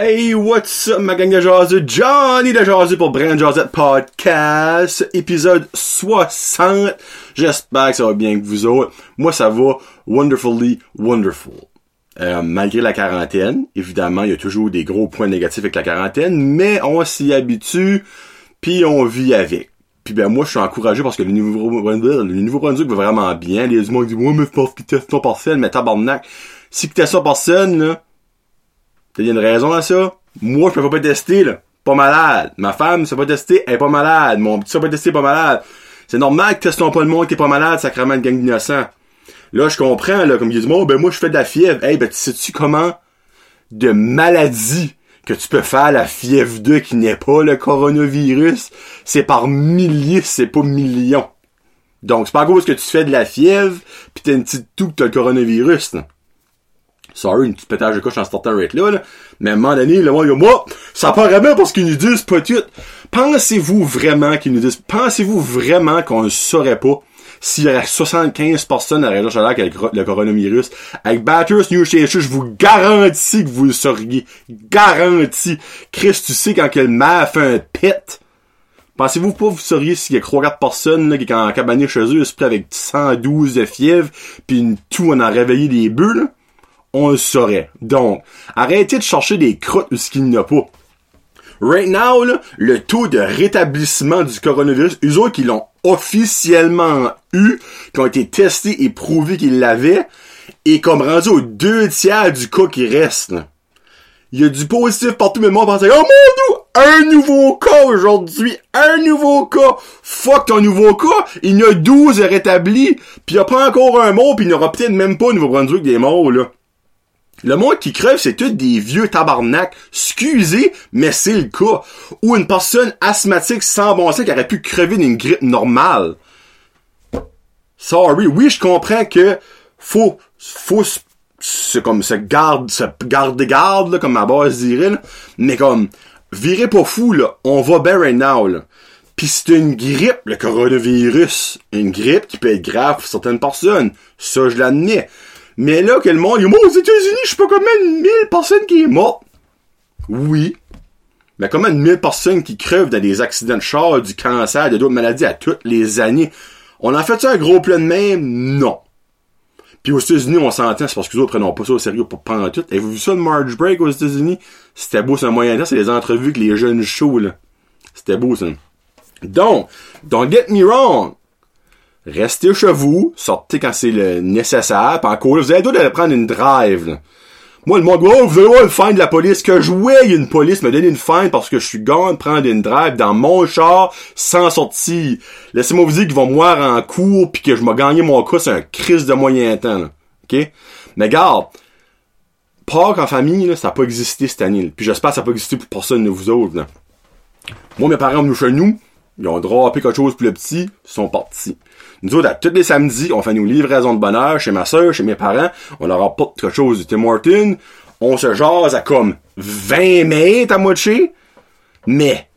Hey, what's up, ma gang de jaseux? Johnny de jaseux pour Brand Jazette Podcast, épisode 60. J'espère que ça va bien avec vous autres. Moi, ça va wonderfully wonderful. Euh, malgré la quarantaine, évidemment, il y a toujours des gros points négatifs avec la quarantaine, mais on s'y habitue, puis on vit avec. Puis ben moi, je suis encouragé parce que le nouveau le nouveau Brunswick va vraiment bien. Les gens disent, ouais, mais parce qu'ils testent pas par scène, mais tabarnak. Si tu testes ça par scène, là, T'as une raison à ça? Moi, je peux pas tester, là. Pas malade. Ma femme, ça pas tester, elle est pas malade. Mon petit, ça pas tester, pas malade. C'est normal que testons pas le monde qui est pas malade, sacrément de gang d'innocents. Là, je comprends, là, comme ils disent, oh, ben, moi, je fais de la fièvre. Hey, ben, tu sais-tu comment de maladie que tu peux faire la fièvre 2 qui n'est pas le coronavirus? C'est par milliers, c'est pas millions. Donc, c'est pas à cause que tu fais de la fièvre, pis t'as une petite toux que t'as le coronavirus, là. Sorry, une petite pétage de couche en startant rate là, là. Mais à un moment donné, le monde dit, moi, ça paraît bien parce qu'ils nous disent pas tout. Pensez-vous vraiment qu'ils nous disent, pensez-vous vraiment qu'on ne saurait pas s'il y aurait 75 personnes à Chaleur avec le coronavirus. Avec Batters New Station, je vous garantis que vous le sauriez. Garantis. Chris, tu sais quand quel maire fait un pet. Pensez-vous pas vous sauriez s'il y a 3-4 personnes là, qui est en cabané chez eux, avec 112 de fièvre, puis une tout on a réveillé des là? On le saurait. Donc, arrêtez de chercher des crottes où ce qu'il n'y a pas. Right now, là, le taux de rétablissement du coronavirus, eux autres qui l'ont officiellement eu, qui ont été testés et prouvé qu'ils l'avaient, est comme rendu aux deux tiers du cas qui reste. Il y a du positif partout, mais le monde pense, oh mon dieu, un nouveau cas aujourd'hui, un nouveau cas. Fuck ton nouveau cas, il y en a 12 rétablis, puis il a pas encore un mot, puis il n'y aura peut-être même pas au Nouveau-Brunswick des morts, là. Le monde qui crève, c'est tous des vieux tabarnak. Excusez, mais c'est le cas. Ou une personne asthmatique sans bon sens qui aurait pu crever d'une grippe normale. Sorry. Oui, je comprends que faut, faut c'est comme se garde, se garde garde, là, comme ma base dirait. Mais comme, virez pas fou, là. On va bien right now, là. Pis c'est une grippe, le coronavirus. Une grippe qui peut être grave pour certaines personnes. Ça, je l'admets. Mais là, que le monde, il moi, aux États-Unis, je sais pas combien de mille personnes qui est mortes. Oui. Mais combien de mille personnes qui crevent dans des accidents de char, du cancer, de d'autres maladies à toutes les années? On en fait ça un gros plein de même? Non. Puis aux États-Unis, on s'entend, c'est parce que les autres prennent pas ça au sérieux pour prendre tout. Avez-vous vu ça le March Break aux États-Unis? C'était beau, c'est un moyen temps, c'est les entrevues avec les jeunes chauds, là. C'était beau, ça. Donc, don't get me wrong restez chez vous, sortez quand c'est le nécessaire, pis encore, vous avez le d'aller prendre une drive, Moi, le monde, oh, vous voir le fine de la police, que je voyais une police me donner une fine parce que je suis gone prendre une drive dans mon char sans sortir. Laissez-moi vous dire qu'ils vont me voir en cours puis que je m'ai gagné mon cas, c'est un crise de moyen temps, là. OK? Mais garde, Pâques en famille, là, ça n'a pas existé cette année. Puis j'espère que ça n'a pas existé pour personne de vous autres. Là. Moi, mes parents venus chez nous, ils ont drapé quelque chose plus petit, ils sont partis. Nous autres, à tous les samedis, on fait nos livraisons de bonheur chez ma soeur, chez mes parents. On leur apporte quelque chose du Tim Horton. On se jase à comme 20 mètres à moitié. Mais,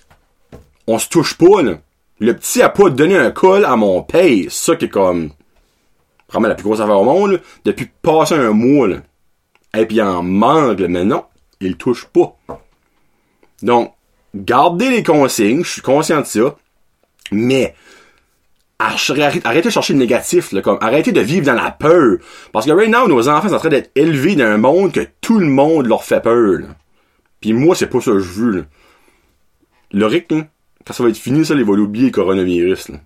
on se touche pas, là. Le petit a pas donné un col à mon paye. Ça qui est comme, vraiment la plus grosse affaire au monde, là. Depuis passer un mois, là. Et puis en mangue, mais non, il touche pas. Donc, gardez les consignes, je suis conscient de ça. Mais, arrêtez de chercher le négatif, là, comme, arrêtez de vivre dans la peur. Parce que right now, nos enfants sont en train d'être élevés dans un monde que tout le monde leur fait peur, là. Puis moi, c'est pas ça que je veux, là. Le rythme, quand ça va être fini, ça, il va oublier le coronavirus, là.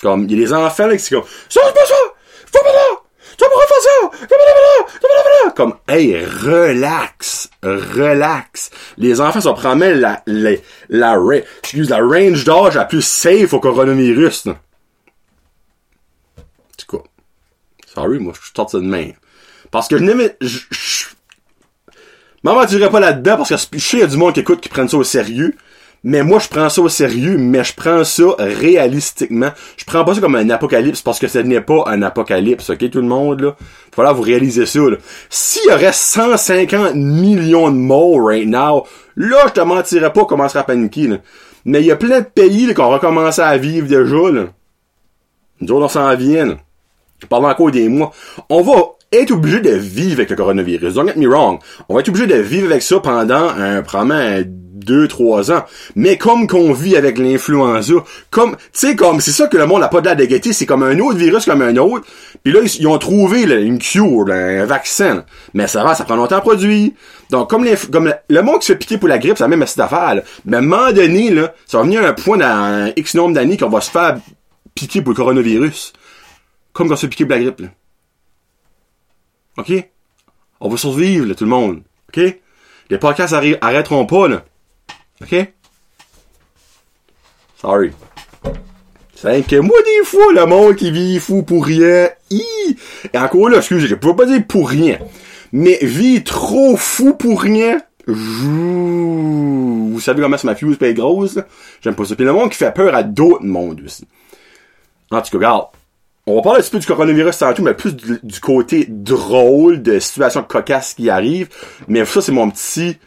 Comme, il y a des enfants, là, qui sont comme, ça, pas ça! Faut pas là! Tu vas pas refaire ça! Comme, hey, relax! Relax! Les enfants, ça promet la, la, la, la range d'âge la plus safe au coronavirus, là. Sorry, moi, je suis sorti de main. Parce que je n'aimais, je, m'aventurerais pas là-dedans parce que je sais, il y a du monde qui écoute qui prennent ça au sérieux. Mais moi, je prends ça au sérieux, mais je prends ça réalistiquement. Je prends pas ça comme un apocalypse parce que ce n'est pas un apocalypse, ok, tout le monde, là? Faut là vous réaliser ça, là. S'il y aurait 150 millions de morts right now, là, je te mentirais pas comment à paniquer, là. Mais il y a plein de pays, là, qui ont recommencé à vivre déjà, là. Nous autres, on s'en vient, là. Pendant encore des mois. On va être obligé de vivre avec le coronavirus. Don't get me wrong. On va être obligé de vivre avec ça pendant un, probablement deux, trois ans. Mais comme qu'on vit avec l'influenza, comme, tu sais, comme, c'est ça que le monde n'a pas de la dégainer, c'est comme un autre virus comme un autre. Puis là, ils, ont trouvé une cure, un vaccin. Mais ça va, ça prend longtemps à produire. Donc, comme, les, comme le monde qui se fait piquer pour la grippe, c'est la même affaire. Mais à un moment donné, là, ça va venir à un point dans X nombre d'années qu'on va se faire piquer pour le coronavirus. Comme quand fait piquer pour la grippe. Là. OK? On va survivre, là, tout le monde. OK? Les podcasts arrêteront pas, là. OK? Sorry. C'est que moi, des fois, le monde qui vit fou pour rien, Et encore là, excusez, je peux pas dire pour rien. Mais vit trop fou pour rien, vous savez comment ma fuse être grosse, J'aime pas ça. Puis le monde qui fait peur à d'autres mondes aussi. En tout cas, regarde. On va parler un petit peu du coronavirus tantôt, mais plus du, côté drôle de situations cocasses qui arrivent. Mais ça, c'est mon petit,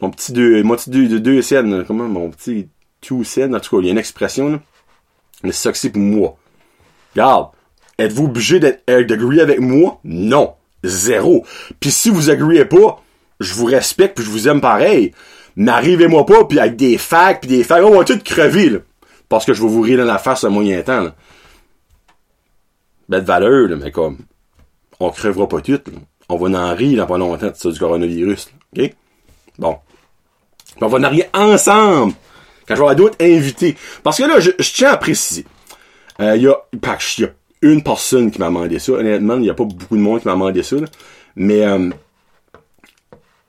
mon petit deux, mon petit deux, deux, deux scènes, comment, mon petit two scènes, en tout cas, il y a une expression, là. Mais c'est ça que c'est pour moi. Regarde. Êtes-vous obligé d'être agree avec moi? Non. Zéro. Puis si vous agriez pas, je vous respecte puis je vous aime pareil. N'arrivez-moi pas puis avec des facs puis des facs, on va tout crever, là. Parce que je vais vous rire dans la face un moyen temps, là belle valeur, là, mais comme, on crèvera pas tout, On va en rire dans pas longtemps ça du coronavirus, OK? Bon. on va en rire ensemble quand je vais d'autres invités. Parce que là, je, tiens à préciser. Il euh, y, a, y a une personne qui m'a demandé ça. Honnêtement, il n'y a pas beaucoup de monde qui m'a demandé ça. Mais euh,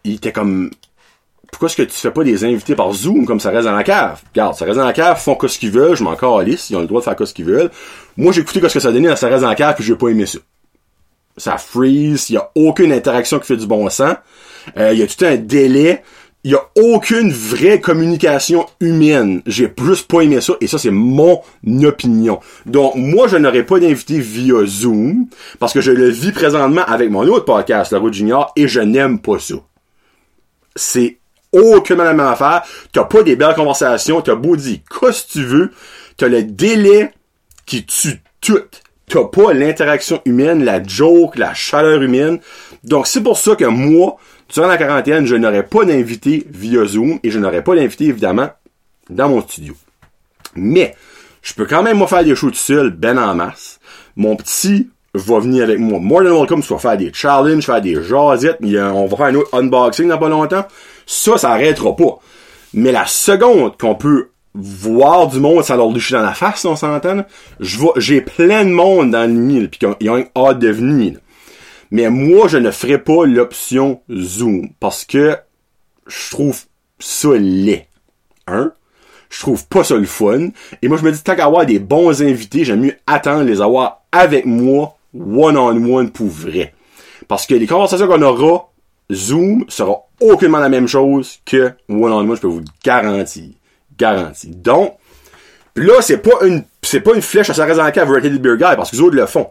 il était comme pourquoi est-ce que tu fais pas des invités par Zoom comme ça reste dans la cave? Regarde, ça reste dans la cave, font ce qu'ils veulent, je m'en calisse, ils ont le droit de faire ce qu'ils veulent. Moi, j'ai écouté ce que ça donnait dans ça reste dans la cave, puis j'ai pas aimé ça. Ça freeze, il y a aucune interaction qui fait du bon sens. Euh, il y a tout un délai. Il y a aucune vraie communication humaine. J'ai plus pas aimé ça, et ça, c'est mon opinion. Donc, moi, je n'aurais pas d'invité via Zoom, parce que je le vis présentement avec mon autre podcast, La Route Junior, et je n'aime pas ça. C'est aucunement la même affaire. T'as pas des belles conversations, t'as beau dire qu'est-ce que tu veux, t'as le délai qui tue tout. T'as pas l'interaction humaine, la joke, la chaleur humaine. Donc c'est pour ça que moi, durant la quarantaine, je n'aurais pas d'invité via Zoom et je n'aurais pas d'invité évidemment dans mon studio. Mais je peux quand même moi faire des choses tout seul, ben en masse. Mon petit va venir avec moi. More than welcome, soit faire des challenges, faire des jasettes. On va faire un autre unboxing dans pas longtemps. Ça, ça arrêtera pas. Mais la seconde qu'on peut voir du monde sans leur doucher dans la face, on s'entend, j'ai plein de monde dans le mille, pis qu'ils ont hâte de venir. Mais moi, je ne ferai pas l'option Zoom, parce que je trouve ça laid. Hein? Je trouve pas ça le fun. Et moi, je me dis, tant qu'à avoir des bons invités, j'aime mieux attendre les avoir avec moi, one-on-one -on -one pour vrai. Parce que les conversations qu'on aura, Zoom sera aucunement la même chose que one-on-one, je peux vous garantir. Garantie. Donc, là, c'est pas une, c'est pas une flèche à dans la cave Rated Beer Guy, parce que les autres le font.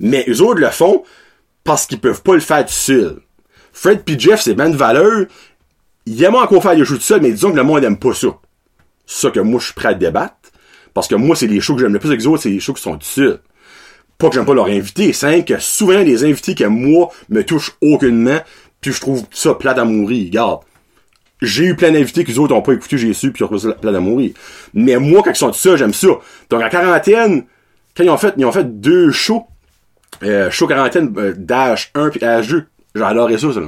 Mais eux autres le font parce qu'ils peuvent pas le faire tout seul. Fred P. Jeff, c'est bien de valeur. Ils aiment encore faire des shows tout seul, mais disons que le monde aime pas ça. Ça que moi, je suis prêt à débattre. Parce que moi, c'est les shows que j'aime le plus avec les autres, c'est les shows qui sont tout seuls. Pas que j'aime pas leur inviter, c'est que souvent, les invités que moi, me touchent aucunement, puis je trouve ça plat à mourir. Regarde. J'ai eu plein d'invités que les autres ont pas écouté, j'ai su, puis ils ont trouvé ça plat à mourir. Mais moi, quand ils sont tout ça, j'aime ça. Donc, en quarantaine, quand ils ont fait, ils ont fait deux shows, euh, show quarantaine, euh, Dash 1 puis Dash 2. J'ai adoré ça, ça.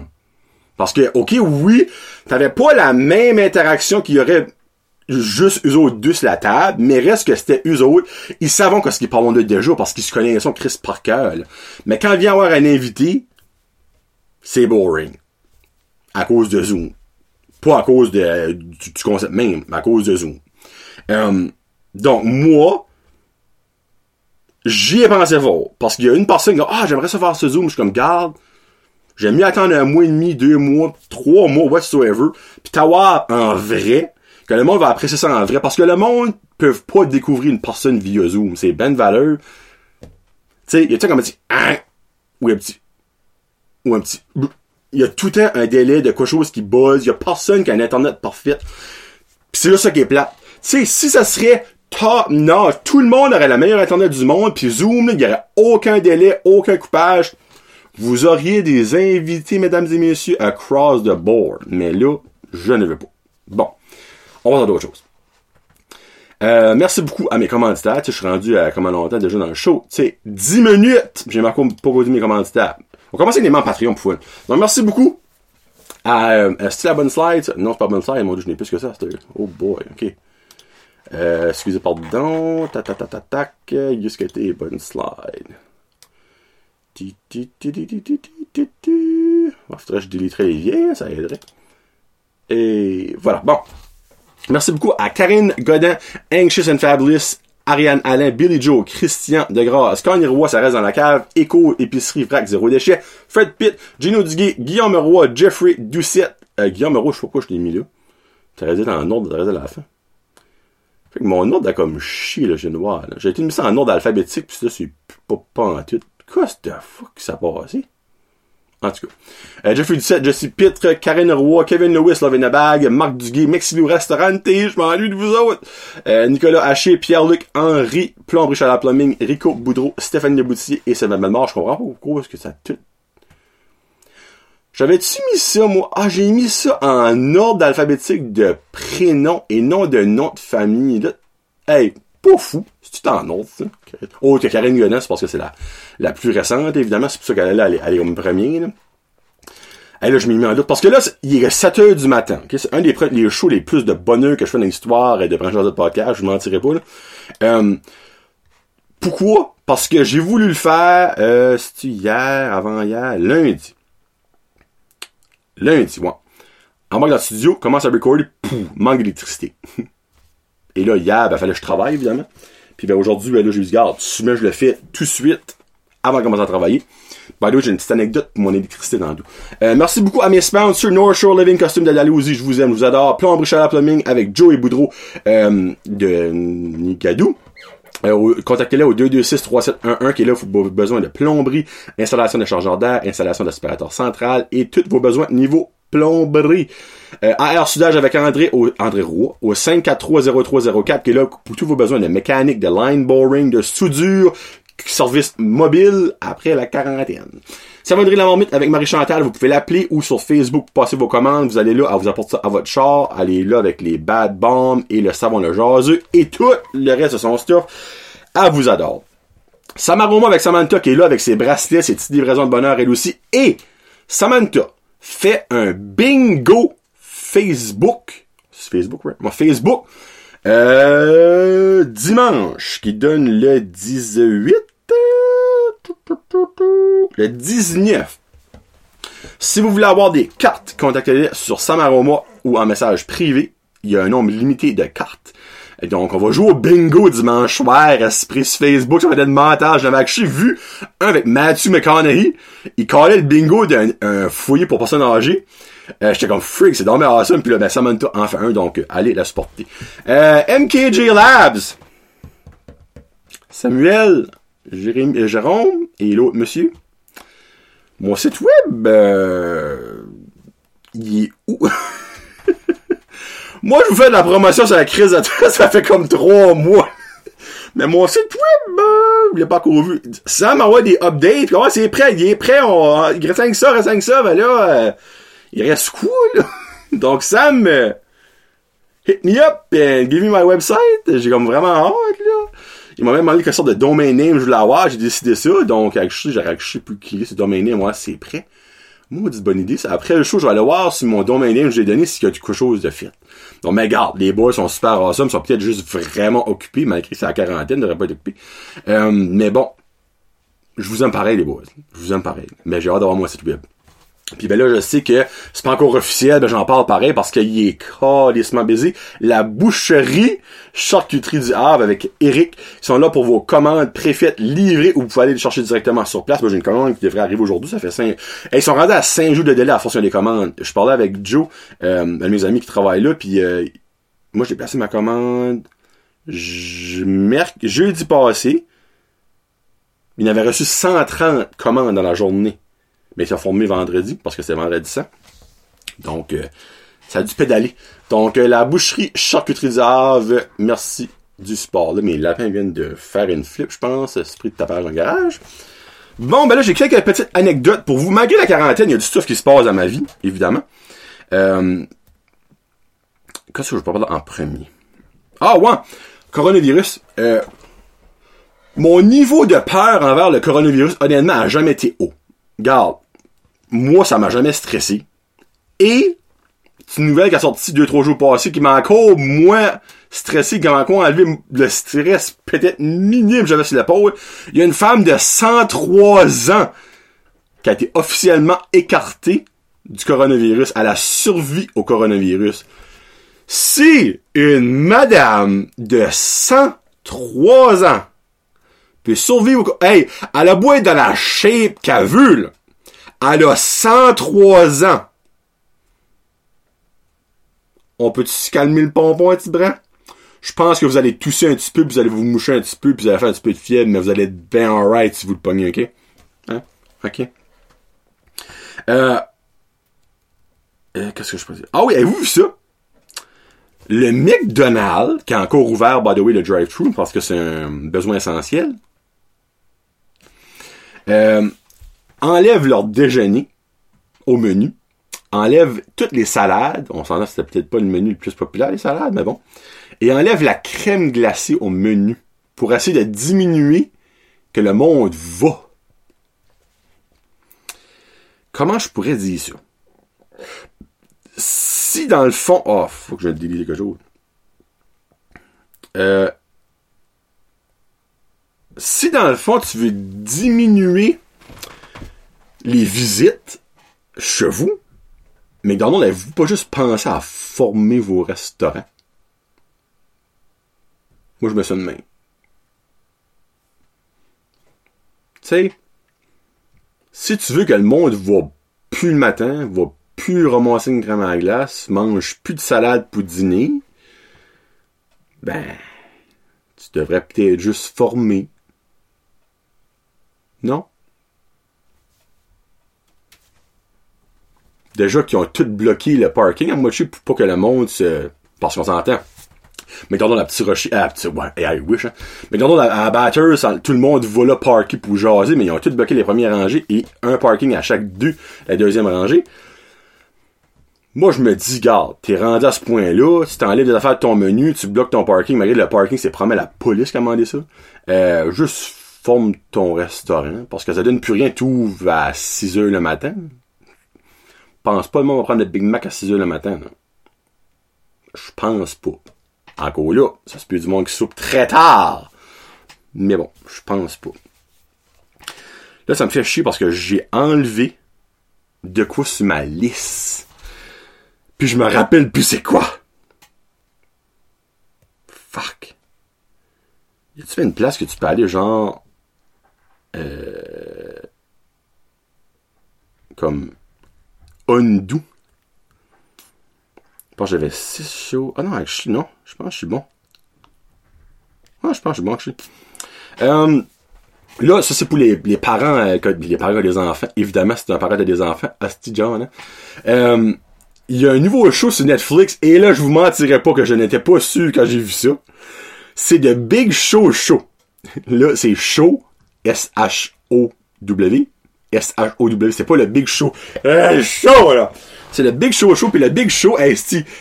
Parce que, ok, oui, t'avais pas la même interaction qu'il y aurait juste eux autres deux sur la table, mais reste que c'était eux autres, ils savent qu'est-ce qu'ils parlent de déjà parce qu'ils se connaissent Chris par cœur. Mais quand il vient avoir un invité, c'est boring. À cause de Zoom. Pas à cause de, du, concept même, mais à cause de Zoom. Euh, donc, moi, j'y ai pensé fort. Parce qu'il y a une personne qui dit, ah, j'aimerais ça faire ce Zoom. Je suis comme, garde, j'aime mieux attendre un mois et demi, deux mois, trois mois, whatsoever, puis t'avoir en vrai, que le monde va apprécier ça en vrai. Parce que le monde peut pas découvrir une personne via Zoom. C'est ben valeur. Tu sais, il y a comme un petit, hein, ou petit, ou un petit, il y a tout le temps un délai de quelque chose qui buzz. Il y a personne qui a un internet parfait. Pis c'est là ça qui est plat. Tu sais, si ça serait top notch, tout le monde aurait la meilleure internet du monde, puis Zoom, il y aurait aucun délai, aucun coupage. vous auriez des invités, mesdames et messieurs, across the board. Mais là, je ne veux pas. Bon. On va dans d'autres choses. Euh, merci beaucoup à mes commanditaires. je suis rendu à comment longtemps déjà dans le show? Sais, 10 minutes. J'ai marqué pour mes commanditaires. On va commencer avec les membres Patreon pour Donc, merci beaucoup à, euh, est la bonne slide? Non, c'est pas bonne slide. Moi, je n'ai plus que ça. Oh boy, ok. Euh, excusez, pardon. Ta ta ta ta tac. Juste que t'es bonne slide. Ti ti ti ti je déliterais les vieilles, ça aiderait. Et voilà. Bon. Merci beaucoup à Karine Godin, Anxious and Fabulous, Ariane Alain, Billy Joe, Christian Degrasse, Connie Roy, ça reste dans la cave, Echo, Épicerie, Vrac, Zéro Déchet, Fred Pitt, Gino Duguay, Guillaume Roy, Jeffrey Doucette, euh, Guillaume Roy, je sais pas pourquoi je l'ai mis là. Ça reste en ordre, ça reste à la fin. Fait que mon ordre a comme chier, là, j'ai noir, J'ai été mis ça en ordre alphabétique, pis ça, c'est pas, pas en tout. The fuck, ça a passé? En tout cas. Euh, Jeffrey Ducette, Jesse Pitre, Karen Roy, Kevin Lewis, Lovena Bag, Marc Duguay, Mexilou Restaurante, je m'ennuie de vous autres. Euh, Nicolas Haché, Pierre-Luc Henry, Plomberie la Plumbing, Rico Boudreau, Stéphane Leboutier et Sylvain Belmort. Je comprends pas pourquoi est-ce que ça tout. J'avais-tu mis ça, moi? Ah, j'ai mis ça en ordre alphabétique de prénom et non de nom de famille. Là. Hey, pas fou. C'est tout en ordre, ça. Oh, que Karine Gonin, c'est parce que c'est la, la plus récente, évidemment. C'est pour ça qu'elle est, elle est comme premier, là. Hey, là, je m'y mets en doute. Parce que là, il est 7 heures du matin. C'est un des les shows les plus de bonheur que je fais dans l'histoire et de brancher de podcast. Je vous mentirai pas, là. Euh, pourquoi? Parce que j'ai voulu le faire, euh, cest hier, avant-hier, lundi. Lundi, ouais. En manque dans le studio, commence à recorder, pouf, manque d'électricité. Et là, hier, ben, fallait que je travaille, évidemment. Puis ben, aujourd'hui, ben, là, j'ai dit, garde, je le fais tout de suite, avant de commencer à travailler. By the way, j'ai une petite anecdote pour mon électricité dans le dos. Euh, merci beaucoup à mes sponsors, North Shore Living Costume de Dalhousie, je vous aime, je vous adore. Plomberie Chaleur Plumbing avec Joe et Boudreau euh, de Nigadou. Euh, contactez-les au 226-3711 qui est là pour vos besoins de plomberie, installation de chargeur d'air, installation d'aspirateur central et tous vos besoins niveau plomberie. Euh, AR Sudage avec André, au, André Roux, au 5430304, qui est là pour tous vos besoins de mécanique, de line boring, de soudure, service mobile après la quarantaine. Savonnerie La Marmite avec Marie-Chantal, vous pouvez l'appeler ou sur Facebook, passer vos commandes, vous allez là, elle vous apporte ça à votre char, allez là avec les bad bombs et le savon le jaseux et tout le reste de son stuff. Elle vous adore. Samaroma avec Samantha qui est là avec ses bracelets, ses petites livraisons de bonheur elle aussi. Et Samantha fait un bingo Facebook. Facebook, right? Moi, Facebook. Euh, dimanche, qui donne le 18, le 19. Si vous voulez avoir des cartes, contactez-les sur Samaroma ou en message privé. Il y a un nombre limité de cartes. Donc, on va jouer au bingo dimanche soir, esprit sur Facebook, ça va être montage. J'avais vu un avec Matthew McConaughey. Il collait le bingo d'un foyer pour personnes âgées. Euh, J'étais comme freak, c'est dommage awesome. Puis là, ben, Samantha en fait un, donc euh, allez la supporter. Euh, MKJ Labs. Samuel, Jérémy, euh, Jérôme et l'autre monsieur. Mon site web, euh, il est où? Moi, je vous fais de la promotion sur la crise de ça fait comme trois mois. Mais mon site web, euh, je l'ai pas vu. Sam m'envoie des updates, puis oh, c'est prêt, il est prêt, on, il reste 5 ça, il reste 5 ça, ben là, euh, il reste là? Donc, Sam, euh, hit me up and give me my website. J'ai comme vraiment hâte, là. Il m'a même demandé quelle sorte de domain name je voulais avoir, j'ai décidé ça, donc, je sais plus qui est ce domain name, moi, c'est prêt. Moi, c'est bonne idée. Après le show, je vais aller voir si mon domain name que j'ai donné, s'il y a quelque chose de fit. Donc, mais garde, les boys sont super awesome, sont peut-être juste vraiment occupés, malgré que c'est la quarantaine, ils devraient pas être occupés. Euh, mais bon, je vous aime pareil, les boys. Je vous aime pareil. Mais j'ai hâte d'avoir mon site web. Puis ben là, je sais que c'est pas encore officiel, ben j'en parle pareil parce qu'il est calissement baisé. La boucherie charcuterie du Havre avec Eric, ils sont là pour vos commandes préfaites livrées ou vous pouvez aller les chercher directement sur place. Moi, j'ai une commande qui devrait arriver aujourd'hui, ça fait cinq... ils sont rendus à 5 jours de délai à fonction des commandes. Je parlais avec Joe, euh, un de mes amis qui travaille là, puis euh, moi, j'ai placé ma commande je... jeudi passé. Il avait reçu 130 commandes dans la journée mais ça a formé vendredi, parce que c'est vendredi ça. Donc, euh, ça a dû pédaler. Donc, euh, la boucherie charcuterie merci du sport. Là, mes lapins viennent de faire une flip, je pense, esprit de tapage en garage. Bon, ben là, j'ai quelques petites anecdotes pour vous. Malgré la quarantaine, il y a du stuff qui se passe dans ma vie, évidemment. Euh, Qu'est-ce que je peux parler en premier? Ah, ouais! Coronavirus. Euh, mon niveau de peur envers le coronavirus, honnêtement, a jamais été haut. Garde, moi, ça m'a jamais stressé. Et, c'est une nouvelle qui a sorti deux, trois jours passés qui m'a encore moins stressé, qui m'a encore enlevé le stress peut-être minime j'avais sur l'épaule. Il y a une femme de 103 ans qui a été officiellement écartée du coronavirus. Elle a survécu au coronavirus. Si une madame de 103 ans peut survivre au... Hey, elle a beau être dans la shape qu'elle là. Elle a 103 ans. On peut se calmer le pompon un petit brin? Je pense que vous allez tousser un petit peu, puis vous allez vous moucher un petit peu, puis vous allez faire un petit peu de fièvre, mais vous allez être bien alright si vous le pognez, ok? Hein? Ok? Euh... euh Qu'est-ce que je peux dire? Ah oui, avez-vous vu ça? Le McDonald's, qui a encore ouvert, by the way, le drive-thru, parce que c'est un besoin essentiel, euh, enlève leur déjeuner au menu, enlève toutes les salades, on s'en a, c'était peut-être pas le menu le plus populaire, les salades, mais bon, et enlève la crème glacée au menu pour essayer de diminuer que le monde va. Comment je pourrais dire ça? Si dans le fond... Oh, faut que je délise quelque chose. Euh, si dans le fond tu veux diminuer les visites chez vous, McDonald's, avez-vous pas juste pensé à former vos restaurants? Moi, je me sens de main. Tu sais, si tu veux que le monde va plus le matin, va plus ramasser une crème à glace, mange plus de salade pour dîner, ben, tu devrais peut-être juste former. Non? Déjà qu'ils ont tout bloqué le parking à moitié pour pas que le monde se... Parce qu'on s'entend. Mais dans la petite rocher, ah, petit, ouais, I wish, hein. Mais dans la, à tout le monde va là parker pour jaser, mais ils ont tout bloqué les premières rangées et un parking à chaque deux, la deuxième rangée. Moi, je me dis, garde, t'es rendu à ce point-là, tu t'enlèves des affaires de ton menu, tu bloques ton parking, malgré le parking, c'est probablement la police qui a demandé ça. Euh, juste forme ton restaurant, parce que ça donne plus rien, tout à 6 heures le matin. Pense pas le monde va prendre le Big Mac à 6 heures le matin, Je pense pas. Encore là, ça se peut du monde qui soupe très tard. Mais bon, je pense pas. Là, ça me fait chier parce que j'ai enlevé de quoi sur ma liste. Puis je me rappelle plus c'est quoi. Fuck. Y a-tu une place que tu peux aller genre. Euh, comme. Undo. Je pense que j'avais 6 shows. Ah non, non, je pense je suis bon. Ah, je pense que je suis bon, je. Euh, là, ça c'est pour les, les parents, euh, les parents des enfants. Évidemment, c'est un parent des enfants. Asti John, hein. Euh, il y a un nouveau show sur Netflix et là je vous mentirais pas que je n'étais pas sûr quand j'ai vu ça. C'est The Big Show Show. Là, c'est Show S-H-O-W. S-H-O-W, c'est pas le Big Show. Euh, show, là! C'est le Big Show Show, puis le Big Show, hey,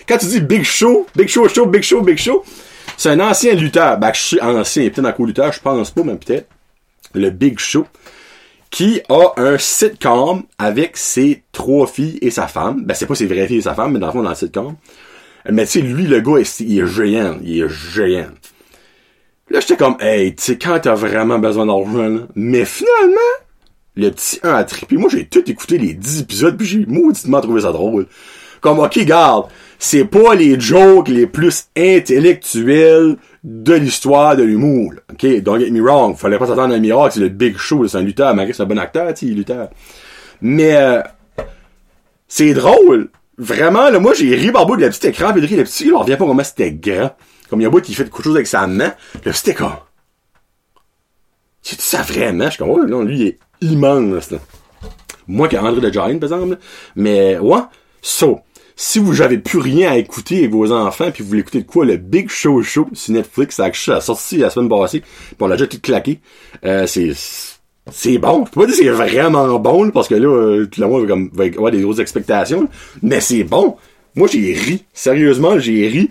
quand tu dis Big Show, Big Show Show, Big Show, Big Show, c'est un ancien lutteur. Ben, je suis ancien, peut-être un co-lutteur, je pense pas, mais peut-être. Le Big Show qui a un sitcom avec ses trois filles et sa femme. Ben, c'est pas ses vraies filles et sa femme, mais dans le fond, dans le sitcom. Mais tu sais, lui, le gars, il est géant. Il est géant. Là, j'étais comme, hey, tu sais, quand t'as vraiment besoin d'argent, mais finalement, le petit 1 a trippé. Moi, j'ai tout écouté les 10 épisodes, puis j'ai mauditement trouvé ça drôle. Comme, ok, garde, c'est pas les jokes les plus intellectuels de l'histoire de l'humour. OK? Don't get me wrong. Fallait pas s'attendre à un miracle. C'est le big show. C'est un lutteur. Malgré c'est un bon acteur, tu lutteur. Mais, euh, c'est drôle. Vraiment, là, moi, j'ai ri par de la petite écran, puis le petit, il revient pas comment c'était grand. Comme il y a un bout qui fait quelque chose avec sa main. Le c'était comme, c'est ça vraiment? Je suis comme, oh, non, lui, il est immense, là. Moins qu'André de Giant, par exemple. Mais, ouais. So, si vous n'avez plus rien à écouter avec vos enfants, puis vous voulez écouter de quoi, le Big Show Show sur Netflix, ça a sorti la semaine passée, puis on l'a déjà tout claqué. Euh, c'est c'est bon. Je peux pas dire que c'est vraiment bon, là, parce que là, euh, tout le monde va, avoir des grosses expectations. Mais c'est bon. Moi, j'ai ri. Sérieusement, j'ai ri.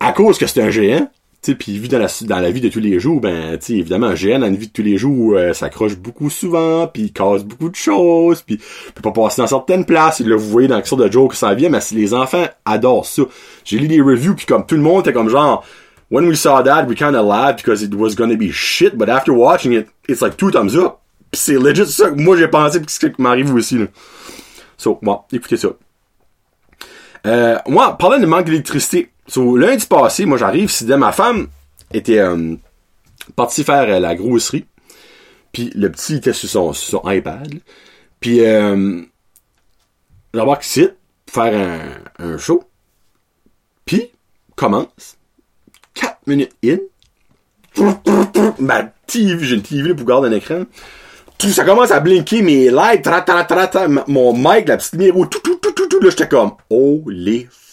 À cause que c'est un géant. Sais, puis vu dans la, dans la vie de tous les jours, ben, tu sais, évidemment, géant dans la vie de tous les jours, euh, s'accroche beaucoup souvent, puis il casse beaucoup de choses, puis peut pas passer dans certaines places. Et là, vous voyez dans le sorte de joke que ça vient, mais si les enfants adorent ça. J'ai lu des reviews, puis comme tout le monde était comme genre, when we saw that, we kind of laughed because it was gonna be shit, but after watching it, it's like two thumbs up. Pis c'est legit ça que moi j'ai pensé, pis c'est ce qui m'arrive aussi, là. So, bon, écoutez ça. Euh, moi, parlant de manque d'électricité, so, lundi passé, moi j'arrive, si ma femme était euh, partie faire euh, la grosserie, puis le petit était sur son, sur son iPad, puis euh, j'embarque ici, faire un, un show, puis commence, 4 minutes in, ma TV, j'ai une TV pour garder un écran, tout ça commence à blinker mes lights, mon mic, la petite numéro, tout, tout, tout, tout, tout, là, j'étais comme, holy fuck.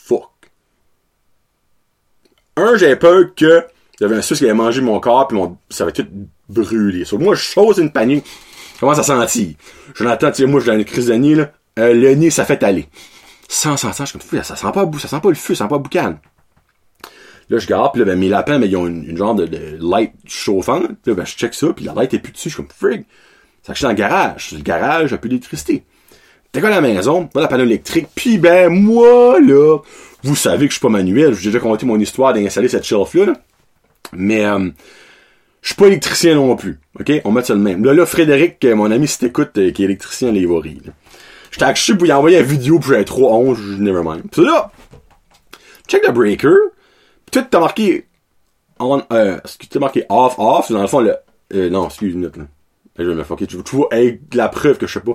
Un, j'ai peur que j'avais un suce qui avait mangé mon corps, puis mon, ça va tout brûler. So, moi, je chose une panique, commence à sentir. Jonathan, tu sais, moi, j'ai une crise de nez, là, euh, le nez, ça fait aller. Sans sentir, je suis comme, ça sent pas, ça sent pas le feu, ça sent pas boucan. Là, je garde, puis là, ben, mes lapins, ben, ils ont une, genre de, light chauffante. Là, ben, je check ça, puis la light est plus dessus. Je suis comme, frig. Ça que je suis dans le garage. Le garage, j'ai plus d'électricité. T'es à la maison, voilà la panneau électrique, puis ben, moi, là, vous savez que je suis pas manuel. J'ai déjà conté mon histoire d'installer cette shelf-là, Mais, euh, je suis pas électricien non plus. OK? On met ça le même. Là, là, Frédéric, euh, mon ami, si t'écoutes, euh, qui est électricien, les va rire. J'étais accouché pour y envoyer une vidéo, puis j'avais trop honte, never mind. Puis là, check the breaker, tout t'as marqué on, euh, t'as marqué off, off, dans le fond, le, euh, non, excuse moi là. Je vais me fucker. Tu vois, avec la preuve que je sais pas.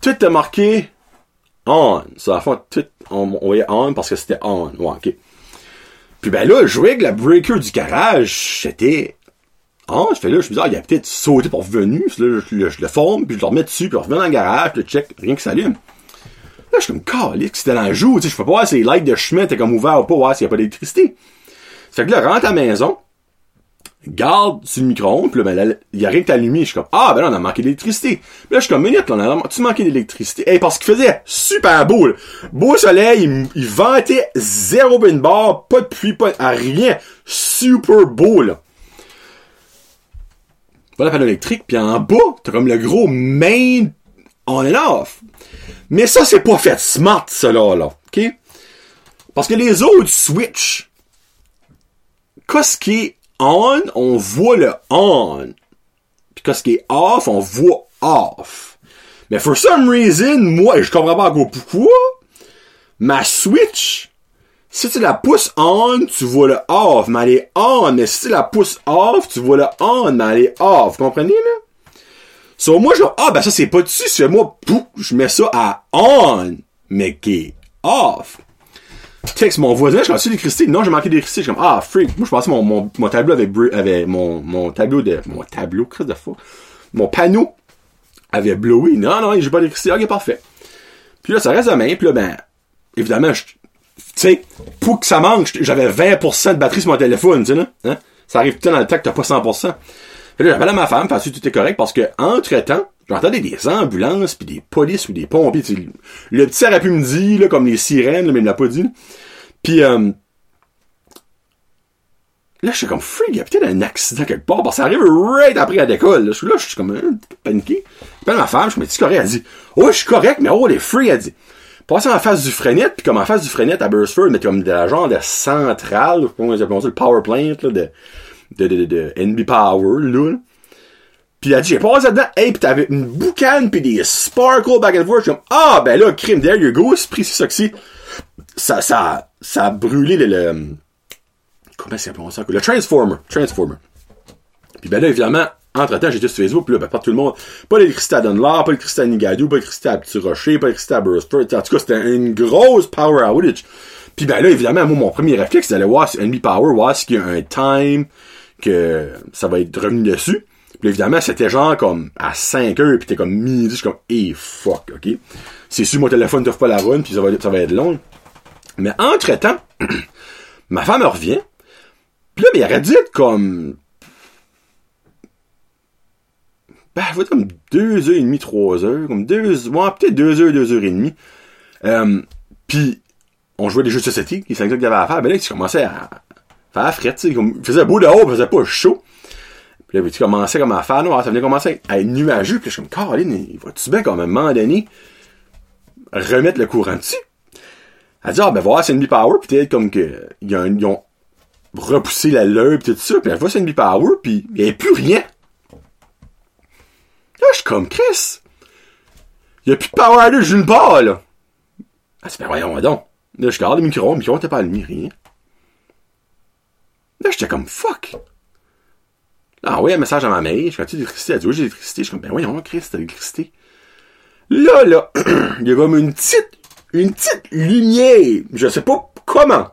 Tout t'as marqué on. Ça, dans le fond, tout, on, on voyait on parce que c'était on. Ouais, ok. Puis ben là, je jouais avec la breaker du garage, c'était on. Je fais là, je me dis, ah, il a peut-être sauté pour venu. Là, je, le forme, puis je le remets dessus, puis je reviens dans le garage, je le check, rien que ça allume. Là, je suis comme, calique, c'était dans le jour, tu sais, je peux pas voir si les lights de chemin étaient comme ouverts ou pas, voir s'il y a pas d'électricité. Fait que là, rentre à la maison, garde sur le micro-ondes, pis là, ben, il y a rien que allumé. Je suis comme, ah, ben là, on a manqué d'électricité. là, je suis comme, minute, là, on a, tu manqué d'électricité? Hey, parce qu'il faisait super beau. Beau soleil, il, ventait zéro bin bar, pas de pluie, pas à rien. Super beau, là. Voilà panneau électrique, puis en bas, t'as comme le gros main on and off. Mais ça, c'est pas fait smart, ça, là, là. OK? Parce que les autres switch, qu'est-ce qui est on, on voit le on. Puis qu'est-ce qui est off, on voit off. Mais for some reason, moi, je comprends pas encore pourquoi, ma Switch, si tu la pousses on, tu vois le off, mais elle est on. Mais si tu la pousses off, tu vois le on, mais elle est off. Vous comprenez, là? Sur moi, je ah, ben ça, c'est pas dessus. C'est moi, pouf, je mets ça à on, mais qui est off texte mon voisin, je suis d'électricité. Non, j'ai manqué d'électricité. Je suis comme, ah, freak. Moi, je pensais mon, mon, mon tableau avait, avait mon, mon tableau de, mon tableau, crise de fou. Mon panneau avait blowé. Non, non, j'ai pas d'électricité. Ok, parfait. Puis là, ça reste à main. Puis là, ben, évidemment, tu sais, pour que ça manque, j'avais 20% de batterie sur mon téléphone, tu sais. Hein? Ça arrive tout dans le temps que t'as pas 100%. Puis là, j'appelle à ma femme, parce que tout est correct, parce que, entre temps, j'entendais des ambulances, puis des polices ou des pompiers. Le petit aurait pu me dire, là, comme les sirènes, mais il me l'a pas dit. Puis, euh, là, je suis comme, freak, il y a peut-être un accident quelque part, parce que ça arrive right après la décolle. Là, je suis là, je suis comme, hein, paniqué. J'appelle ma femme, je me dis, correct, elle dit, oh, je suis correct, mais oh, les free, elle dit. Passez en face du freinet, puis comme en face du freinet à Burstford, mais comme de la genre de centrale, comment ils appellent ça, le power plant, là, de, de, de, de, de NB Power, là. Pis elle dit, j'ai passé dedans, hey, pis t'avais une boucane pis des sparkles back and forth. Comme, ah, ben là, crime, there you go, c'est pris ça que Ça, ça, ça a brûlé le, le comment c'est appelé ça? Le Transformer. Transformer. Puis ben là, évidemment, entre-temps, j'étais sur Facebook, pis là, ben, pas tout le monde, pas l'électricité à Dunlop, pas l'électricité à Nigadou, pas l'électricité à Petit Rocher, pas l'électricité à Burstford. En tout cas, c'était une grosse power outage. Puis ben là, évidemment, moi, mon premier réflexe, c'est d'aller voir sur NB Power, voir s'il y a un time que ça va être revenu dessus. Puis évidemment, c'était genre comme à 5 heures, puis t'es comme midi, je suis comme, hey, fuck, ok? C'est sûr, mon téléphone t'offre pas la run, puis ça va, va être long. Mais entre-temps, ma femme revient, puis là, mais elle aurait dit comme... ben, ça fait comme deux heures et demie, trois heures, comme deux, ouais, peut-être deux heures, deux heures et demie. Euh, puis on jouait des jeux de société, c'est ça qu'il y avait à faire. Ben là, tu commençais à faire frette, tu sais, il faisait beau dehors, il faisait pas chaud. Puis là, tu commençais comme à faire noir, ça venait commencer à être nuageux, puis je suis comme, Caroline, il va-tu bien, comme, à un moment donné, remettre le courant dessus? Elle dit, ah, ben, voir, c'est une power peut-être comme que, ils ont, repoussé la leur, pis tout ça, puis elle voit c'est une power puis il n'y avait plus rien. Là, je suis comme, Chris, il n'y a plus de power là, j'ai une part, là. Elle dit, ben, voyons donc. Là, je garde le micro, le micro n'était pas allumé, rien. Là, j'étais comme, fuck. Là, envoyé un message à ma mère, je fais-tu l'électricité? Elle dit, oui, j'ai l'électricité. Je suis comme, ben, voyons, Chris, t'as l'électricité. Là, là, il y a comme une petite, une petite lumière, je sais pas comment,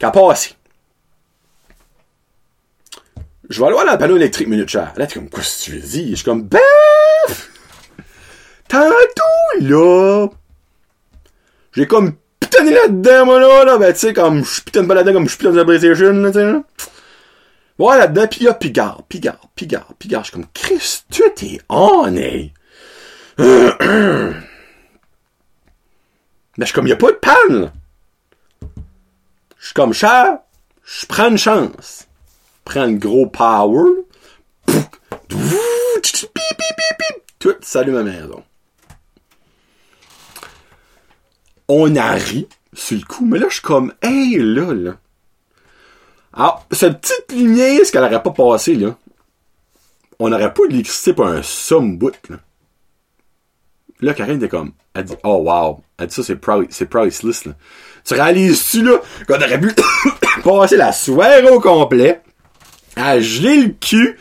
qui a passé. Je vais aller voir le panneau électrique minute cher. Là, t'es comme, quoi, si tu dire? Je suis comme, ben, tantôt, là, j'ai comme pitané là-dedans, moi, là, là, ben, tu sais, comme, je pitane pas là-dedans comme je pitane de la là, tu sais, là. Ouais, là-dedans, pis là, pis garde, pis garde. Je suis comme, Christ, tu t'es on, hey. ben, je suis comme, y a pas de panne. Je suis comme, cher, je prends une chance. Prends le gros power. Tout salut ma maison. On a ri sur le coup, mais là, je suis comme, hey, là, là. Alors, cette petite lumière, ce qu'elle aurait pas passé, là, on n'aurait pas l'électricité pour un somme bout, là. Là, Karine était comme, elle dit, oh wow. Elle dit ça, c'est priceless, là. Tu réalises-tu, là, qu'on aurait pu passer la soirée au complet, à geler le cul,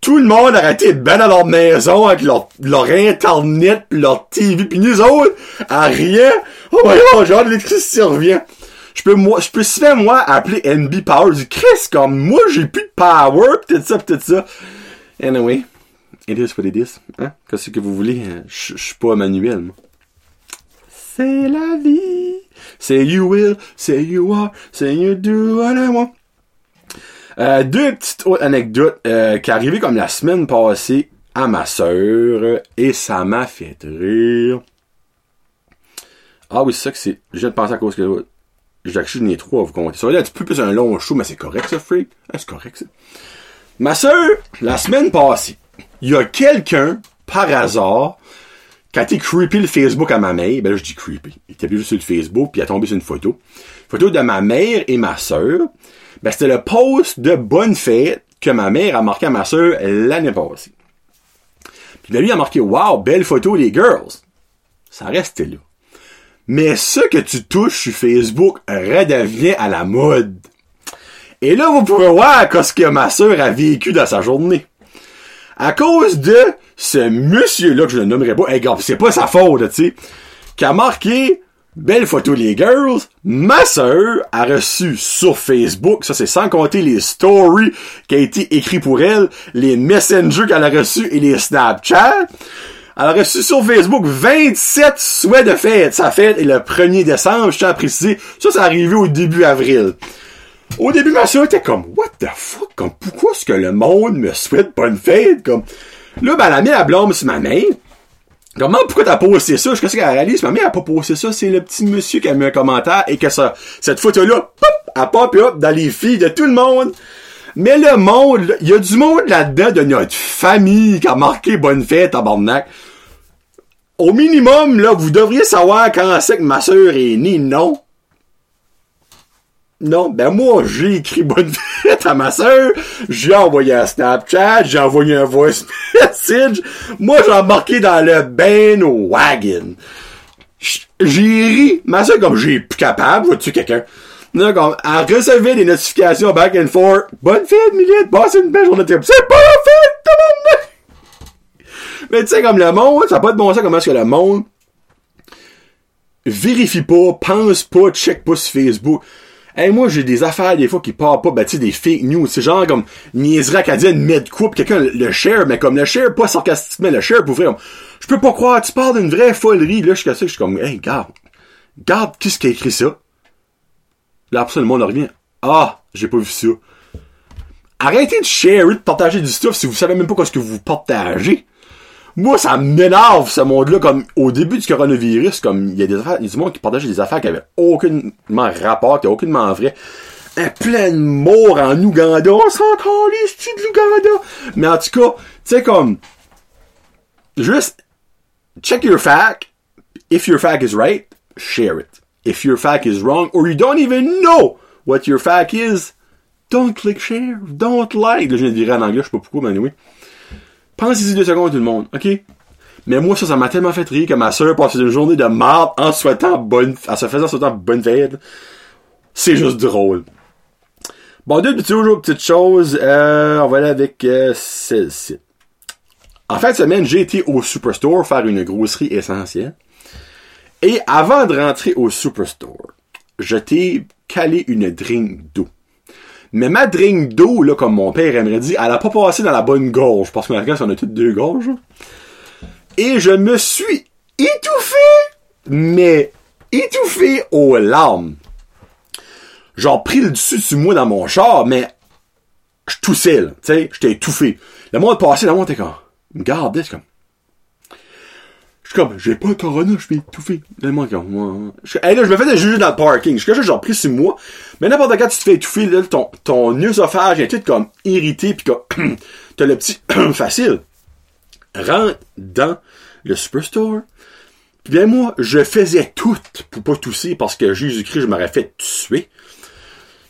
tout le monde aurait été ben dans leur maison avec leur, leur internet pis leur TV pis nous autres, à rien. Oh my god, genre l'électricité revient. Je peux moi, je peux souvent moi appeler NB Power du Chris comme moi j'ai plus de power tout ça tout ça. Anyway, it is what it is. Hein? Qu'est-ce que vous voulez? Je suis pas manuel, moi. C'est la vie. Say you will, say you are, say you do what I want. Euh, deux petites autres anecdotes euh, qui arrivaient comme la semaine passée à ma sœur et ça m'a fait rire. Ah oui, c'est ça que c'est. Je viens de penser à cause que j'ai acheté trois, vous comptez. Ça va être un peu plus un long show, mais c'est correct ça, freak. Ah, c'est correct ça. Ma sœur, la semaine passée, il y a quelqu'un, par hasard, qui a été creepy le Facebook à ma mère. Ben là, je dis creepy. Il était juste sur le Facebook, puis il a tombé sur une photo. Photo de ma mère et ma sœur ben, c'était le post de bonne fête que ma mère a marqué à ma soeur l'année passée. Puis là, lui a marqué Wow, belle photo les girls. Ça reste là. Mais ce que tu touches sur Facebook redevient à la mode. Et là, vous pourrez voir ce que ma soeur a vécu dans sa journée. À cause de ce monsieur-là, que je ne nommerai pas, hey, c'est pas sa faute, tu sais, qui a marqué Belle photo les girls. Ma sœur a reçu sur Facebook, ça c'est sans compter les stories qui a été écrit pour elle, les messengers qu'elle a reçus et les Snapchat. Elle a reçu sur Facebook 27 souhaits de fête. Sa fête est le 1er décembre, je tiens à préciser. Ça, c'est arrivé au début avril. Au début, ma soeur était comme, what the fuck? Comme, pourquoi est-ce que le monde me souhaite bonne fête? Comme, là, ben, la mis à blâme sur ma main. Comment, pourquoi t'as posté ça? Je sais qu'elle réalise, ma mère a pas posté ça, c'est le petit monsieur qui a mis un commentaire et que ça, cette photo-là, pop, a pop up dans les filles de tout le monde. Mais le monde, il y a du monde là-dedans de notre famille qui a marqué bonne fête à Barnac. Au minimum, là, vous devriez savoir quand c'est que ma sœur est née, non? Non, ben moi, j'ai écrit bonne fête à ma sœur, j'ai envoyé un Snapchat, j'ai envoyé un voice message, moi j'ai embarqué dans le Ben wagon. J'ai ri, ma sœur comme j'ai plus capable, vois-tu quelqu'un? Non, comme, elle recevait des notifications back and forth. Bonne fête, Milette, passe une belle journée de C'est pas la fête, Mais tu sais, comme le monde, ça n'a pas de bon sens comment est-ce que le monde vérifie pas, pense pas, check pas sur Facebook. Hey, moi, j'ai des affaires, des fois, qui partent pas, ben, tu sais, des fake news. C'est genre, comme, niaiserie acadienne, met de coupe, quelqu'un le share, mais comme le share, pas sarcastiquement, le share pour vrai, je peux pas croire, tu parles d'une vraie folerie, là, je suis je suis comme, hey, garde, garde, qu'est-ce qui a écrit ça? Là, après ça, le monde revient. Ah, j'ai pas vu ça. arrêtez de share, de partager du stuff si vous savez même pas quoi ce que vous partagez. Moi, ça m'énerve, ce monde-là, comme, au début du coronavirus, comme, il y a des affaires, il y a du monde qui partageait des affaires qui avaient aucunement rapport, qui avaient aucunement vrai. Un plein de morts en Ouganda. On s'en les de l'Ouganda? Mais en tout cas, tu sais, comme, juste, check your fact. If your fact is right, share it. If your fact is wrong, or you don't even know what your fact is, don't click share, don't like. Là, je le en anglais, je sais pas pourquoi, mais anyway. Pensez-y deux secondes, tout le monde, ok? Mais moi, ça, ça m'a tellement fait rire que ma soeur passe une journée de marde en souhaitant bonne, en se faisant souhaitant bonne fête. C'est juste drôle. Bon, deux petites, petites choses, euh, on va aller avec euh, celle-ci. En fin de semaine, j'ai été au Superstore faire une grosserie essentielle. Et avant de rentrer au Superstore, je t'ai calé une drink d'eau. Mais ma drink d'eau, là, comme mon père aimerait dire, elle a pas passé dans la bonne gorge. Parce que maintenant, on a toutes deux gorges. Et je me suis étouffé, mais étouffé aux larmes. Genre pris le dessus sur moi dans mon char, mais je toussais, tu sais, j'étais étouffé. Le monde passé, le monde était comme, me gardait, comme, je suis comme, j'ai pas le corona, je suis étouffé. Là, moi, comme, moi. Je, là, je me fais juger dans le parking. Je suis genre pris sur moi. Mais n'importe quand tu te fais étouffer, là, ton, ton œsophage est tout comme irrité pis comme, t'as le petit facile. Rentre dans le superstore. Pis bien, moi, je faisais tout pour pas tousser parce que Jésus-Christ, je m'aurais fait tuer.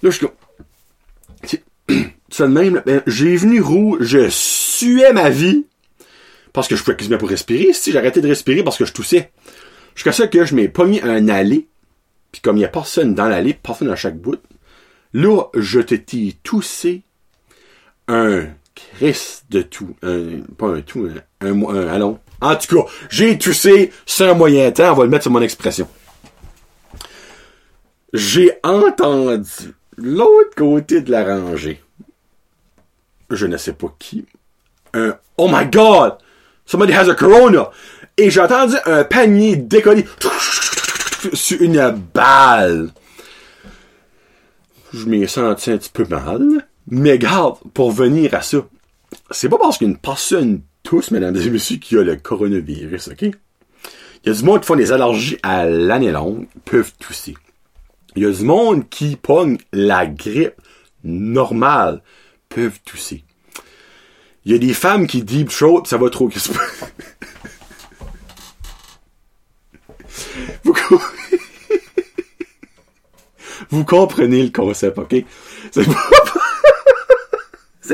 Là, je suis comme, c'est le même, ben, j'ai venu rouge, je suais ma vie parce que je pouvais quasiment pas respirer. Si j'ai arrêté de respirer parce que je toussais. Jusqu'à ça que je m'ai pogné un allée. Puis comme il y a personne dans l'allée, personne à chaque bout. Là, je t'ai toussé un Christ de tout. Un, pas un tout, un, un, un. En tout cas, j'ai toussé sans moyen temps. On va le mettre sur mon expression. J'ai entendu l'autre côté de la rangée. Je ne sais pas qui. Un Oh my God! Somebody has a corona. Et j'ai entendu un panier décoller sur une balle. Je m'y senti un petit peu mal. Mais garde, pour venir à ça, c'est pas parce qu'une personne tousse, mesdames et messieurs, qui a le coronavirus, ok? Il y a du monde qui font des allergies à l'année longue, peuvent tousser. Il y a du monde qui pogne la grippe normale, peuvent tousser. Il y a des femmes qui deep throat, ça va trop crisper. Vous, Vous comprenez le concept, ok? C'est pas...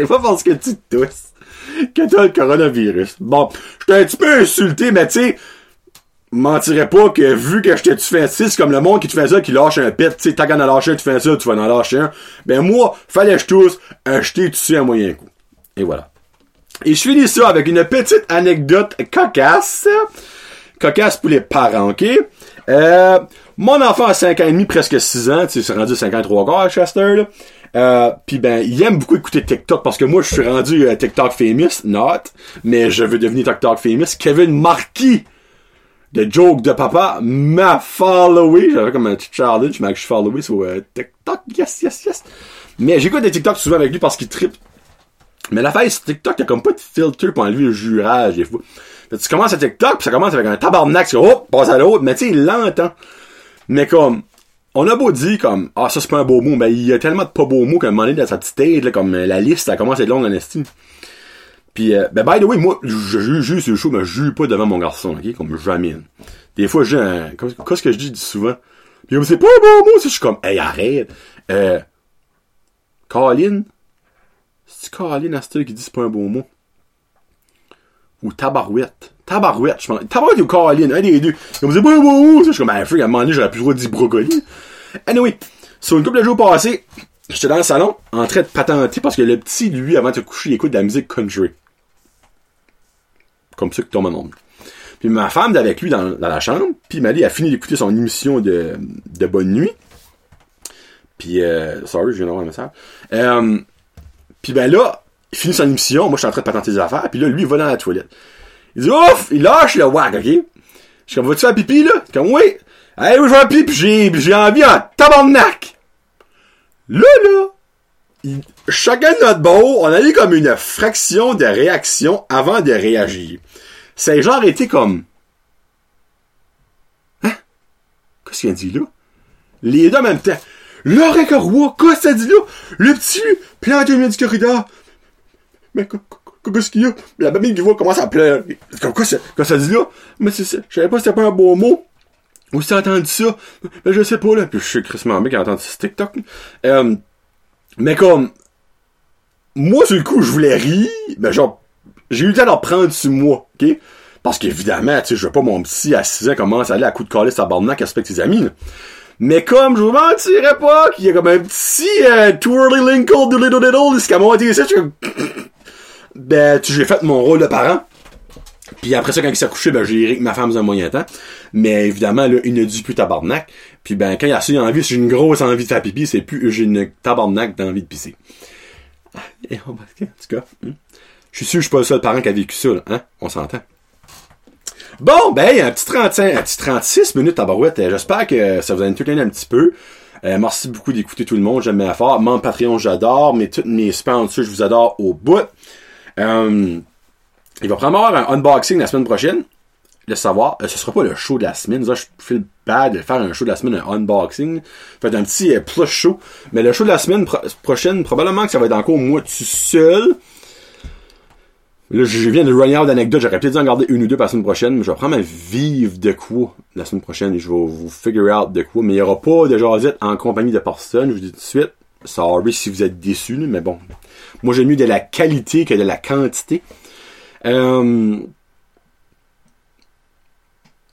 Pas parce que tu tousses que t'as le coronavirus. Bon, j'étais un petit peu insulté, mais tu sais, mentirais pas que vu que j'étais tu fais c'est comme le monde qui te fait ça, qui lâche un pet, tu sais, t'as qu'à en lâcher un, tu fais ça, tu vas en lâcher un. Ben moi, fallait que je tousse, acheter tu sais un moyen coup. Et voilà. Et je finis ça avec une petite anecdote cocasse. Cocasse pour les parents, ok? Euh, mon enfant a 5 ans et demi, presque 6 ans, tu sais, c'est rendu 53 ans à Chester. Euh, puis ben, il aime beaucoup écouter TikTok parce que moi, je suis rendu euh, TikTok famous, not, mais je veux devenir TikTok famous. Kevin Marquis de Joke de Papa m'a followé. J'avais comme un petit challenge, mais je suis followé sur TikTok. Yes, yes, yes. Mais j'écoute des TikTok souvent avec lui parce qu'il tripe mais la face TikTok, t'as comme pas de filtre pour enlever le jurage des fois. tu commences à TikTok, pis ça commence avec un tabarnak, c'est hop, passe à l'autre, mais tu sais, il l'entend. Mais comme, on a beau dire comme, ah, ça c'est pas un beau mot, mais il y a tellement de pas beaux mots qu'à un moment donné, dans cette stage, là, comme la liste, ça commence à être longue en estime. Puis, euh, ben, by the way, moi, je juge sur le show, mais je juge pas devant mon garçon, ok? Comme jamais. Des fois, j'ai un, qu'est-ce que je dis souvent? Puis, c'est pas un beau mot, je suis comme, hey, arrête. Euh, Colin, c'est Caroline Astor qui dit c'est pas un bon mot. Ou tabarouette. Tabarouette, je pense. Tabarouette ou Caroline, un des deux. Ils me un bon mot. Je suis comme, ben, frère, à un moment donné, j'aurais plus le droit de dire brocoli. Anyway, sur une couple de jours passés, j'étais dans le salon, en train de patenter parce que le petit, lui, avant de se coucher, il écoute de la musique country. Comme ça que tombe un Puis ma femme avec lui dans, la chambre, puis Mali a fini d'écouter son émission de, de Bonne Nuit. Puis, euh, sorry, je viens d'avoir un message. Euh, puis ben là, il finit son émission, moi je suis en train de patenter des affaires, puis là, lui, il va dans la toilette. Il dit ouf, il lâche le wag, ok? Je suis comme, vas-tu faire pipi, là? Comme, oui. Hey, oui, je vais pipi, pis j'ai, j'ai envie en tabarnak. Là, là, il, chacun de notre bord, on a eu comme une fraction de réaction avant de réagir. C'est genre été comme. Hein? Qu'est-ce qu'il a dit là? Les deux en même temps. Roy, qu'est-ce que ça dit là? Le petit, planté au milieu du corridor. Mais qu'est-ce qu'il y a? La babine qui voit commence à pleurer. Quoi ça, quoi ça dit là? Mais c'est ça. Je savais pas si c'était pas un beau mot. Où t'as entendu ça? Mais je sais pas, là. Puis je suis Chris Mambé qui a entendu ce TikTok. Euh, mais comme, moi, sur le coup, je voulais rire, mais genre, j'ai eu le temps d'en prendre sur moi, ok? Parce qu'évidemment, tu sais, je veux pas mon petit à 6 ans commence à aller à coup de calice à Barnac avec ses amis, là. Mais comme, je vous mentirais pas qu'il y a comme un petit twirly linkle de little little, ce qu'a monté ça, Ben, tu j'ai fait mon rôle de parent. Puis après ça, quand il s'est couché, ben, j'ai ri avec ma femme dans un moyen temps. Mais évidemment, là, il ne dit plus tabarnak. Puis ben, quand il a su envie, j'ai une grosse envie de faire pipi, c'est plus j'ai une tabarnak d'envie de pisser. Et en tout cas, hein. je suis sûr que je suis pas le seul parent qui a vécu ça, là, hein? On s'entend. Bon, ben, un petit 35, un petit 36 minutes à barouette. J'espère que ça vous a entertainé un petit peu. Euh, merci beaucoup d'écouter tout le monde. J'aime bien fort. Mon Patreon, j'adore. Mais toutes mes sponsors, je vous adore au bout. Euh, il va probablement avoir un unboxing la semaine prochaine. Le savoir. Euh, ce sera pas le show de la semaine. je fais le bad de faire un show de la semaine, un unboxing. Fait un petit plus show. Mais le show de la semaine prochaine, probablement que ça va être encore moi tout seul. Là, je viens de runner out d'anecdotes. J'aurais peut-être dû en garder une ou deux pour la semaine prochaine. Mais je vais prendre un vivre de quoi la semaine prochaine et je vais vous figure out de quoi. Mais il n'y aura pas de jasette en compagnie de personne. Je vous dis tout de suite. Sorry si vous êtes déçus, mais bon. Moi, j'aime mieux de la qualité que de la quantité. Euh...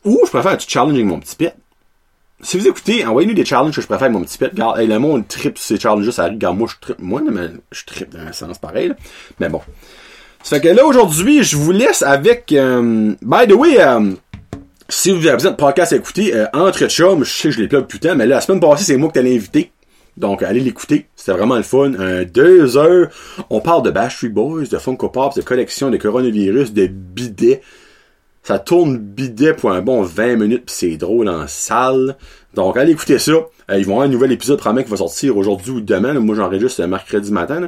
Je préfère un petit challenge avec mon petit pet. Si vous écoutez, envoyez-nous des challenges que je préfère avec mon petit pet. Regarde, hey, le monde trip ces challenges ça arrive. Regarde, moi, je trip. Moi, je trip dans un sens pareil. Mais bon. Ça fait que là, aujourd'hui, je vous laisse avec... Euh, by the way, euh, si vous avez besoin de podcast à écouter, euh, Entre Chums, je sais que je l'ai le temps, mais la semaine passée, c'est moi qui t'allais inviter. Donc, allez l'écouter. C'était vraiment le fun. deux heures. On parle de Bash Boys, de Funko Pop, de collection de coronavirus, de bidets. Ça tourne bidet pour un bon 20 minutes, pis c'est drôle en salle. Donc, allez écouter ça. ils vont avoir un nouvel épisode, probablement, qui va sortir aujourd'hui ou demain. Moi, j'enregistre mercredi matin. Euh,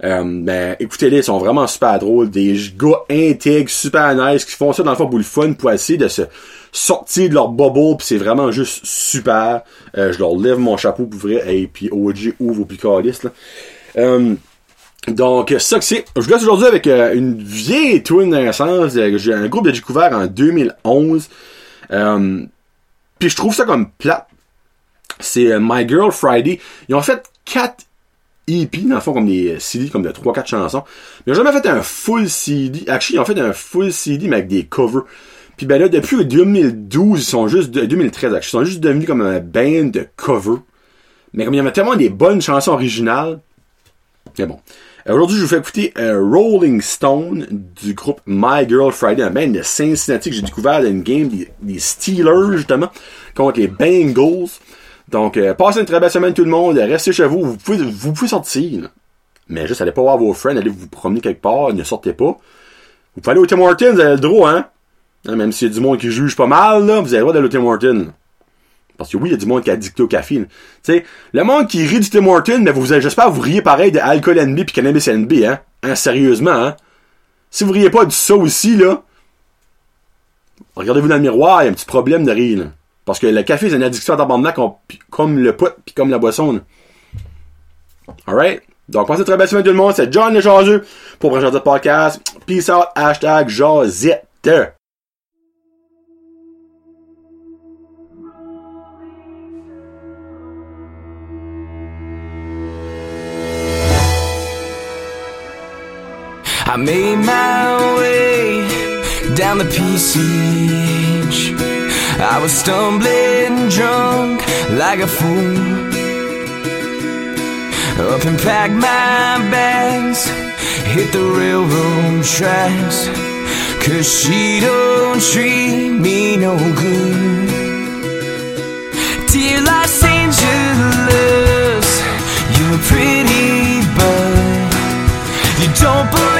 ben, écoutez-les, ils sont vraiment super drôles. Des gars intègres, super nice, qui font ça dans le fond pour le fun, pour essayer de se sortir de leur bubble, puis c'est vraiment juste super. Euh, je leur lève mon chapeau pour vrai, et puis OG ouvre au picardiste, là. Euh, donc, ça que c'est. Je vous laisse aujourd'hui avec euh, une vieille twin sens. J'ai un groupe de découvert en 2011. Puis je trouve ça comme plat. C'est My Girl Friday. Ils ont fait quatre EP, dans le fond, comme des CD, comme de 3-4 chansons. Mais ils ont jamais fait un full CD. Actually, ils ont fait un full CD, mais avec des covers. Puis ben là, depuis 2012, ils sont juste, 2013, actually, ils sont juste devenus comme un band de covers. Mais comme il y avait tellement des bonnes chansons originales. Mais bon. Aujourd'hui, je vous fais écouter euh, Rolling Stone du groupe My Girl Friday, un band de Cincinnati que j'ai découvert dans une game des Steelers, justement, contre les Bengals. Donc, euh, passez une très belle semaine tout le monde. Restez chez vous. Vous pouvez, vous pouvez sortir. Mais juste, allez pas voir vos friends. Allez vous promener quelque part. Ne sortez pas. Vous pouvez aller au Tim Hortons. Vous avez le droit, hein. même s'il y a du monde qui juge pas mal, vous avez le droit d'aller au Tim Hortons. Parce que oui, il y a du monde qui a dicté au café. Tu sais, le monde qui rit du Tim Hortons, mais vous, j'espère vous riez pareil de Alcool NB puis Cannabis NB, hein? Hein, sérieusement, hein? Si vous riez pas du ça aussi, là, regardez-vous dans le miroir, il y a un petit problème de rire, là. Parce que le café, c'est une addiction tabarnak comme le pot puis comme la boisson. Alright? Donc, passez très belle semaine tout le monde. C'est John le Jaseux pour Prochain Podcast. Peace out. Hashtag Josette. I made my way down the PCH. I was stumbling drunk like a fool. Up and packed my bags, hit the railroad tracks. Cause she don't treat me no good. Dear Los Angeles, you're pretty, but you don't believe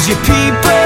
Cause your people